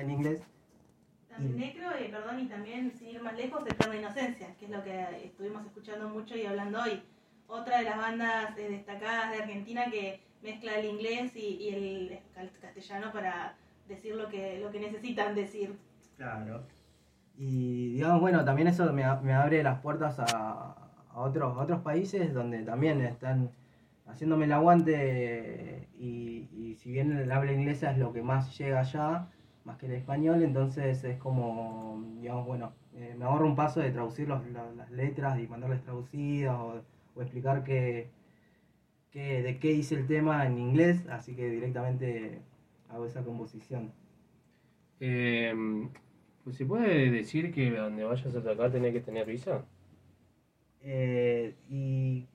en inglés. También necro, eh, perdón, y también, sin ir más lejos, Eterna Inocencia, que es lo que estuvimos escuchando mucho y hablando hoy. Otra de las bandas eh, destacadas de Argentina que mezcla el inglés y, y el castellano para decir lo que, lo que necesitan decir. Claro. Y digamos, bueno, también eso me, me abre las puertas a, a otros, a otros países donde también están haciéndome el aguante y, y si bien el habla inglesa es lo que más llega allá, más que el español, entonces es como, digamos, bueno, eh, me ahorro un paso de traducir los- la- las letras y mandarles traducidas o, o explicar que, que- de qué hice el tema en inglés, así que directamente hago esa composición. Eh, pues se puede decir que donde vayas a tocar tenés que tener visa. Eh, y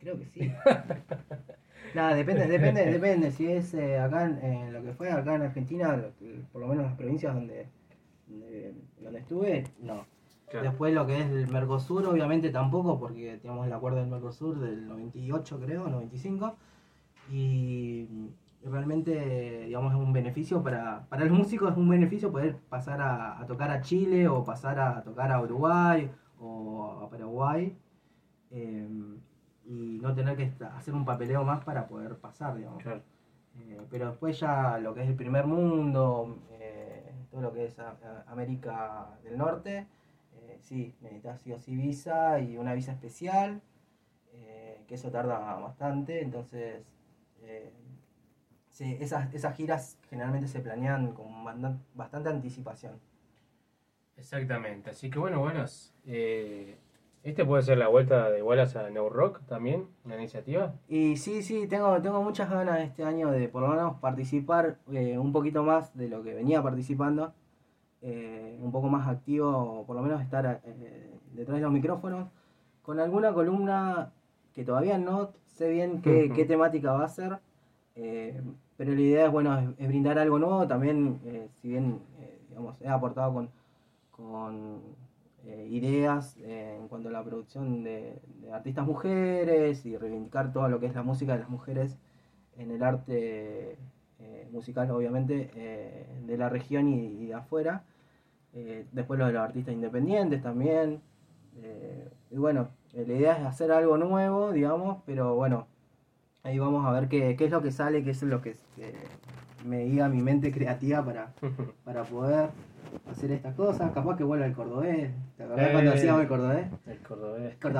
creo que sí. Nada, depende, depende, depende. Si es eh, acá, en, en lo que fue acá en Argentina, lo que- por lo menos las provincias donde, donde, donde estuve, no. Después lo que es el Mercosur, obviamente tampoco, porque tenemos el acuerdo del Mercosur del 98, creo, 95. Y realmente, digamos, es un beneficio para, para los músicos, es un beneficio poder pasar a, a tocar a Chile o pasar a tocar a Uruguay o a Paraguay. eh, y no tener que hacer un papeleo más para poder pasar, digamos. Claro. Eh, pero después ya lo que es el primer mundo, eh, todo lo que es a- a- América del Norte, eh, sí, necesitas sí o sí visa y una visa especial, eh, que eso tarda bastante, entonces sí, esas, esas giras generalmente se planean con bastante anticipación. Exactamente. Así que bueno, buenos. Este puede ser la vuelta de Wallace a New Rock también, una iniciativa. Y sí, sí, tengo, tengo muchas ganas este año de por lo menos participar eh, un poquito más de lo que venía participando, eh, un poco más activo, por lo menos estar eh, detrás de los micrófonos, con alguna columna que todavía no sé bien qué, qué temática va a ser, pero la idea es, bueno, es, es brindar algo nuevo, también, si bien, digamos, he aportado con, con eh, ideas eh, en cuanto a la producción de, de artistas mujeres y reivindicar todo lo que es la música de las mujeres en el arte eh, musical, obviamente, eh, de la región y, y de afuera. Después lo de los artistas independientes también. Y bueno, la idea es hacer algo nuevo, digamos, pero bueno, ahí vamos a ver qué, qué es lo que sale, qué es lo que, que me diga mi mente creativa para, para poder hacer estas cosas. Capaz que vuelva el cordobés. ¿Te acordás Eh. cuando hacíamos el cordobés? El cordobés. Corta-